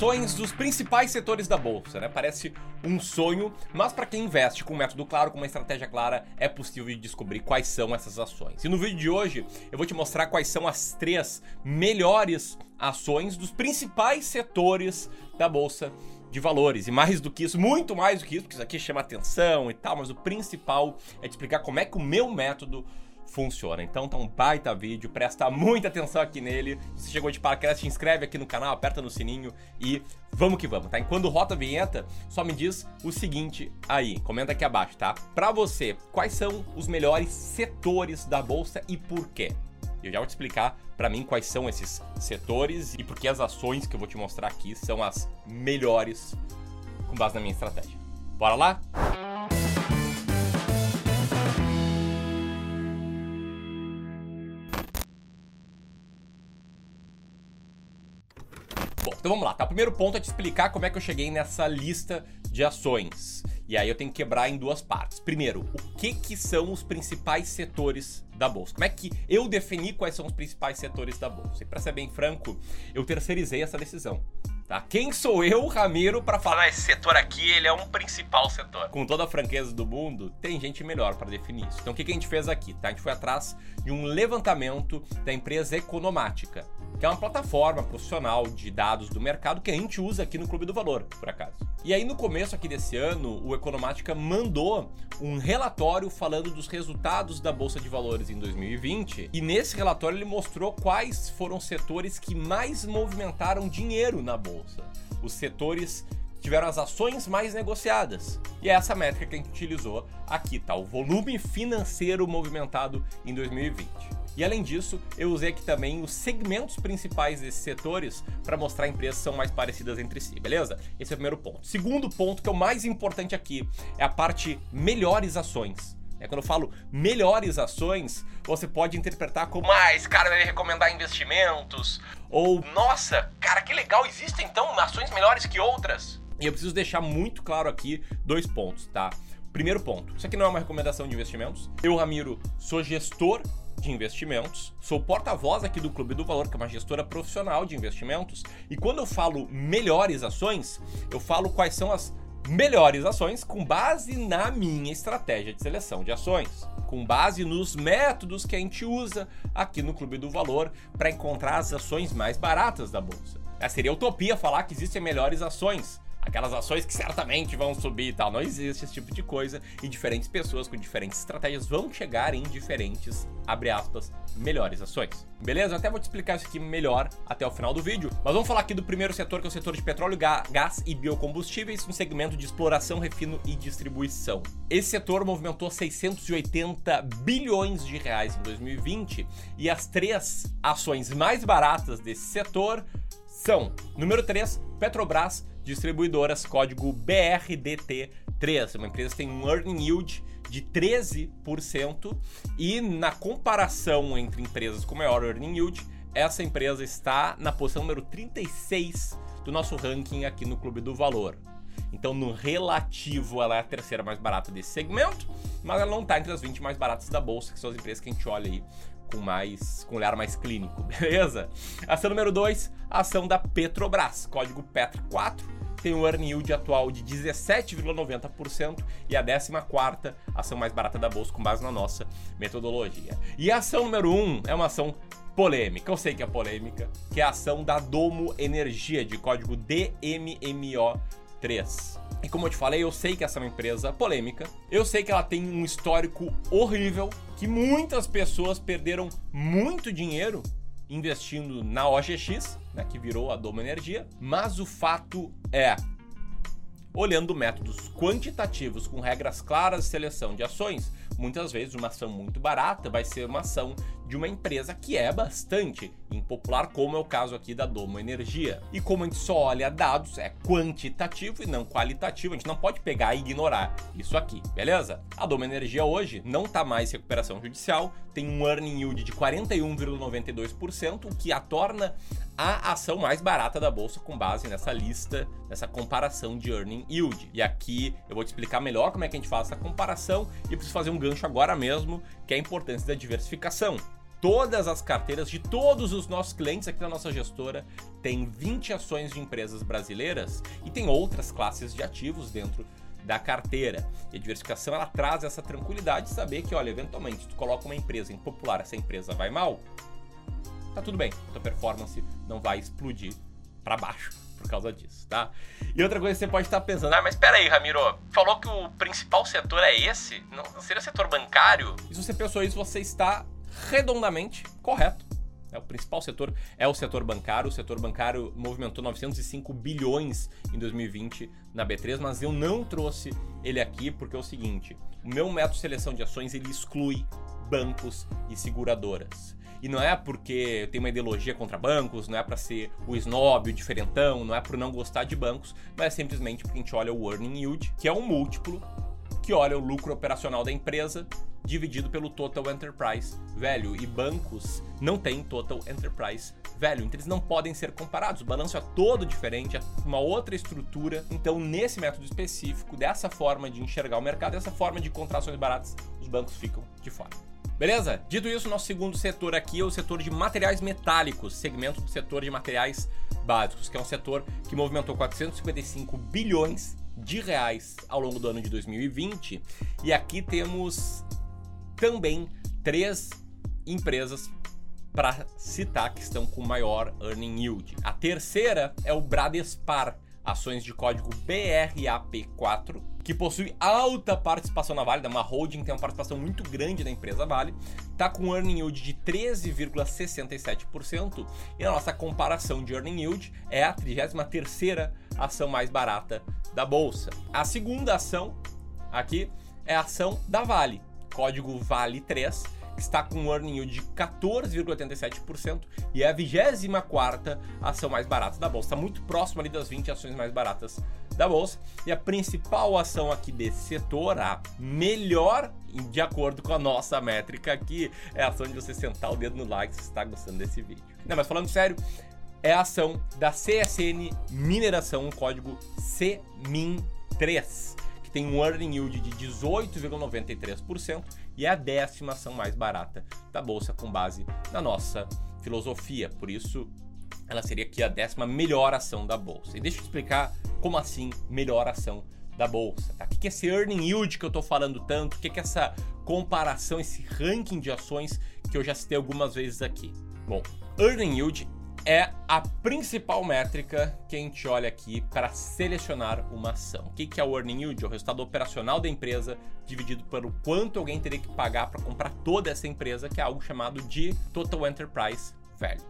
ações dos principais setores da bolsa, né? Parece um sonho, mas para quem investe com um método claro, com uma estratégia clara, é possível descobrir quais são essas ações. E no vídeo de hoje eu vou te mostrar quais são as três melhores ações dos principais setores da bolsa de valores. E mais do que isso, muito mais do que isso, porque isso aqui chama atenção e tal, mas o principal é te explicar como é que o meu método funciona. Então tá um baita vídeo, presta muita atenção aqui nele. Se chegou de paraquedas, se inscreve aqui no canal, aperta no sininho e vamos que vamos, tá? E quando rota a vinheta, só me diz o seguinte aí, comenta aqui abaixo, tá? Pra você, quais são os melhores setores da bolsa e por quê? Eu já vou te explicar para mim quais são esses setores e por que as ações que eu vou te mostrar aqui são as melhores com base na minha estratégia. Bora lá? Bom, então vamos lá, tá? O primeiro ponto é te explicar como é que eu cheguei nessa lista de ações. E aí eu tenho que quebrar em duas partes. Primeiro, o que que são os principais setores da bolsa? Como é que eu defini quais são os principais setores da bolsa? E para ser bem franco, eu terceirizei essa decisão. Tá? Quem sou eu, Ramiro, para falar esse setor aqui, ele é um principal setor? Com toda a franqueza do mundo, tem gente melhor para definir isso. Então o que, que a gente fez aqui? Tá? A gente foi atrás de um levantamento da empresa Economática que é uma plataforma profissional de dados do mercado que a gente usa aqui no Clube do Valor, por acaso. E aí no começo aqui desse ano, o Economática mandou um relatório falando dos resultados da bolsa de valores em 2020, e nesse relatório ele mostrou quais foram os setores que mais movimentaram dinheiro na bolsa. Os setores tiveram as ações mais negociadas. E é essa métrica que a gente utilizou aqui, tá? O volume financeiro movimentado em 2020. E além disso, eu usei aqui também os segmentos principais desses setores para mostrar empresas que são mais parecidas entre si, beleza? Esse é o primeiro ponto. Segundo ponto, que é o mais importante aqui, é a parte melhores ações. É quando eu falo melhores ações, você pode interpretar como ah, esse cara vai recomendar investimentos ou nossa, cara, que legal, existem então ações melhores que outras. E eu preciso deixar muito claro aqui dois pontos, tá? Primeiro ponto, isso aqui não é uma recomendação de investimentos. Eu, Ramiro, sou gestor de investimentos, sou porta-voz aqui do Clube do Valor, que é uma gestora profissional de investimentos, e quando eu falo melhores ações, eu falo quais são as melhores ações com base na minha estratégia de seleção de ações, com base nos métodos que a gente usa aqui no Clube do Valor para encontrar as ações mais baratas da bolsa. Seria utopia falar que existem melhores ações aquelas ações que certamente vão subir e tal. Não existe esse tipo de coisa e diferentes pessoas com diferentes estratégias vão chegar em diferentes, abre aspas, melhores ações. Beleza? Eu até vou te explicar isso aqui melhor até o final do vídeo. Mas vamos falar aqui do primeiro setor, que é o setor de petróleo, gás e biocombustíveis, um segmento de exploração, refino e distribuição. Esse setor movimentou 680 bilhões de reais em 2020 e as três ações mais baratas desse setor são: número 3, Petrobras distribuidoras, código BRDT3, uma empresa que tem um earning yield de 13% e na comparação entre empresas com maior earning yield, essa empresa está na posição número 36 do nosso ranking aqui no Clube do Valor. Então, no relativo, ela é a terceira mais barata desse segmento, mas ela não está entre as 20 mais baratas da bolsa, que são as empresas que a gente olha aí com mais com um olhar mais clínico, beleza? Ação número 2, ação da Petrobras, código PETR4, tem um earning yield atual de 17,90% e a 14 ação mais barata da bolsa com base na nossa metodologia. E a ação número 1 um é uma ação polêmica, eu sei que é polêmica, que é a ação da Domo Energia, de código DMMO3. E como eu te falei, eu sei que essa é uma empresa polêmica. Eu sei que ela tem um histórico horrível, que muitas pessoas perderam muito dinheiro investindo na OGX, né, que virou a Doma Energia. Mas o fato é, olhando métodos quantitativos com regras claras de seleção de ações, muitas vezes uma ação muito barata vai ser uma ação de uma empresa que é bastante impopular, como é o caso aqui da Domo Energia. E como a gente só olha dados, é quantitativo e não qualitativo, a gente não pode pegar e ignorar isso aqui, beleza? A Domo Energia hoje não está mais em recuperação judicial, tem um earning yield de 41,92%, o que a torna a ação mais barata da bolsa com base nessa lista, nessa comparação de earning yield. E aqui eu vou te explicar melhor como é que a gente faz essa comparação e preciso fazer um gancho agora mesmo, que é a importância da diversificação. todas as carteiras de todos os nossos clientes aqui na nossa gestora tem 20 ações de empresas brasileiras e tem outras classes de ativos dentro da carteira. E a diversificação ela traz essa tranquilidade de saber que, olha, eventualmente, tu coloca uma empresa impopular, essa empresa vai mal, tá tudo bem, tua performance não vai explodir para baixo por causa disso, tá? E outra coisa que você pode estar pensando, ah, mas espera aí, Ramiro, falou que o principal setor é esse? Não seria o setor bancário? E se você pensou isso, você está redondamente correto. É, o principal setor é o setor bancário. O setor bancário movimentou 905 bilhões em 2020 na B3, mas eu não trouxe ele aqui porque é o seguinte: o meu método de seleção de ações ele exclui bancos e seguradoras. E não é porque tem uma ideologia contra bancos, não é para ser o snob, o diferentão, não é por não gostar de bancos, mas é simplesmente porque a gente olha o earning yield, que é um múltiplo que olha o lucro operacional da empresa dividido pelo total enterprise value e bancos não têm total enterprise value, então eles não podem ser comparados. O balanço é todo diferente, é uma outra estrutura. Então, nesse método específico, dessa forma de enxergar o mercado, dessa forma de contrações baratas, os bancos ficam de fora. Beleza? Dito isso, nosso segundo setor aqui é o setor de materiais metálicos, segmento do setor de materiais básicos, que é um setor que movimentou 455 bilhões de reais ao longo do ano de 2020. E aqui temos também três empresas para citar que estão com maior earning yield. A terceira é o Bradespar ações de código BRAP4, que possui alta participação na Vale, da uma holding tem uma participação muito grande na empresa Vale, está com earning yield de 13,67% e a nossa comparação de earning yield é a 33ª ação mais barata da bolsa. A segunda ação aqui é a ação da Vale, código Vale 3 está com um earning yield de 14,87% e é a 24 ação mais barata da bolsa. Está muito próximo ali das 20 ações mais baratas da bolsa. E a principal ação aqui desse setor, a melhor, de acordo com a nossa métrica aqui, é a ação de você sentar o dedo no like se está gostando desse vídeo. Não, mas falando sério, é a ação da CSN Mineração, o código CMIN3 que tem um earning yield de 18,93% e é a décima ação mais barata da bolsa com base na nossa filosofia. Por isso, ela seria aqui a décima melhor ação da bolsa. E deixa eu explicar como assim melhor ação da bolsa. Tá? O que é esse earning yield que eu estou falando tanto? O que é essa comparação, esse ranking de ações que eu já citei algumas vezes aqui? Bom, earning yield é a principal métrica que a gente olha aqui para selecionar uma ação. O que é o earning yield? É o resultado operacional da empresa dividido pelo quanto alguém teria que pagar para comprar toda essa empresa, que é algo chamado de Total Enterprise Value.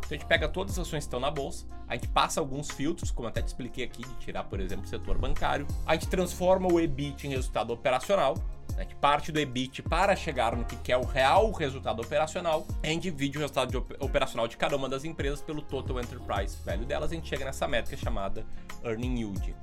Então a gente pega todas as ações que estão na bolsa, a gente passa alguns filtros, como até te expliquei aqui, de tirar, por exemplo, o setor bancário, a gente transforma o EBIT em resultado operacional, a gente parte do EBIT para chegar no que é o real resultado operacional, a gente divide o resultado de operacional de cada uma das empresas pelo Total Enterprise Value delas, a gente chega nessa métrica chamada Earning Yield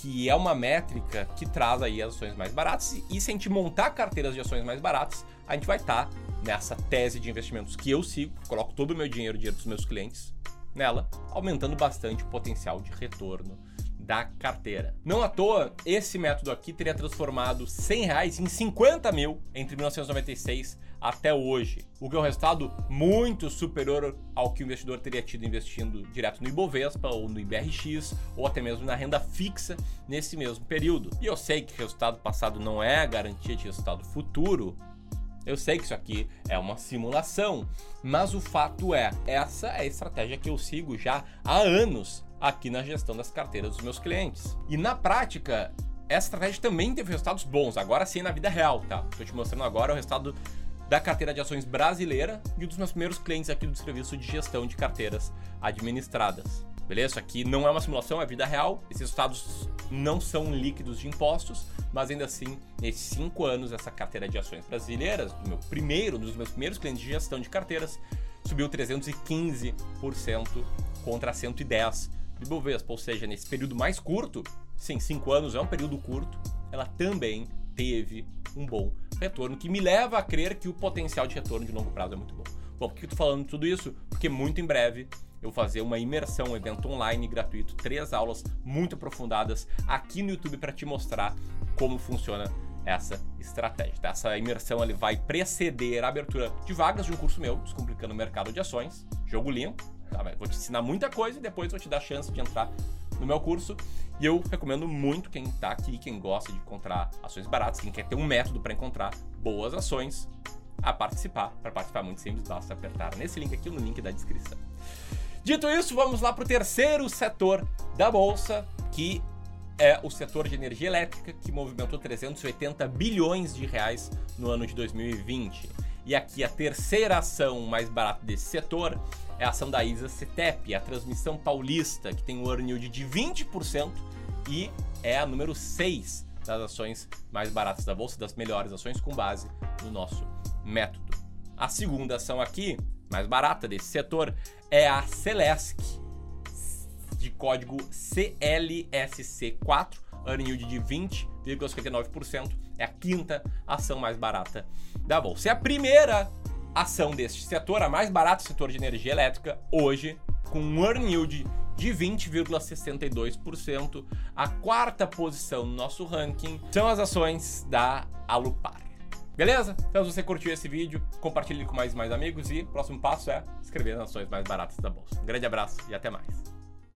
que é uma métrica que traz aí as ações mais baratas. E se a gente montar carteiras de ações mais baratas, a gente vai estar tá nessa tese de investimentos que eu sigo, coloco todo o meu dinheiro, o dinheiro dos meus clientes nela, aumentando bastante o potencial de retorno da carteira. Não à toa, esse método aqui teria transformado 100 reais em 50 mil entre 1996 até hoje, o que é um resultado muito superior ao que o investidor teria tido investindo direto no Ibovespa ou no IBRX ou até mesmo na renda fixa nesse mesmo período. E eu sei que resultado passado não é garantia de resultado futuro, eu sei que isso aqui é uma simulação, mas o fato é, essa é a estratégia que eu sigo já há anos aqui na gestão das carteiras dos meus clientes. E na prática, essa estratégia também teve resultados bons, agora sim na vida real, tá? Estou te mostrando agora o resultado da carteira de ações brasileira e um dos meus primeiros clientes aqui do serviço de gestão de carteiras administradas. Beleza? Isso aqui não é uma simulação, é vida real. Esses resultados não são líquidos de impostos, mas ainda assim, nesses cinco anos, essa carteira de ações brasileiras, do meu primeiro, dos meus primeiros clientes de gestão de carteiras, subiu 315% contra 110% de Bovespa. Ou seja, nesse período mais curto, sim, cinco anos é um período curto, ela também teve um bom retorno, que me leva a crer que o potencial de retorno de longo prazo é muito bom. Bom, por que eu tô falando tudo isso? Porque muito em breve eu vou fazer uma imersão, um evento online gratuito, três aulas muito aprofundadas aqui no YouTube para te mostrar como funciona essa estratégia. Tá? Essa imersão ele vai preceder a abertura de vagas de um curso meu, Descomplicando o Mercado de Ações, jogo limpo. Tá? Vou te ensinar muita coisa e depois vou te dar a chance de entrar no meu curso. E eu recomendo muito quem está aqui, quem gosta de encontrar ações baratas, quem quer ter um método para encontrar boas ações, a participar. Para participar muito simples, basta apertar nesse link aqui no link da descrição. Dito isso, vamos lá para o terceiro setor da bolsa, que é o setor de energia elétrica, que movimentou 380 bilhões de reais no ano de 2020. E aqui a terceira ação mais barata desse setor é a ação da ISA CETEP, a transmissão paulista, que tem um earn yield de 20% e é a número 6 das ações mais baratas da bolsa, das melhores ações com base no nosso método. A segunda ação aqui, mais barata desse setor, é a Celesc, de código CLSC4, earn yield de 20,59%, é a quinta ação mais barata da bolsa. É a primeira ação deste setor, a mais barata setor de energia elétrica, hoje, com um earn yield de 20,62%. A quarta posição no nosso ranking são as ações da Alupar. Beleza? Então, se você curtiu esse vídeo, compartilhe com mais e mais amigos e o próximo passo é inscrever nas ações mais baratas da bolsa. Um grande abraço e até mais.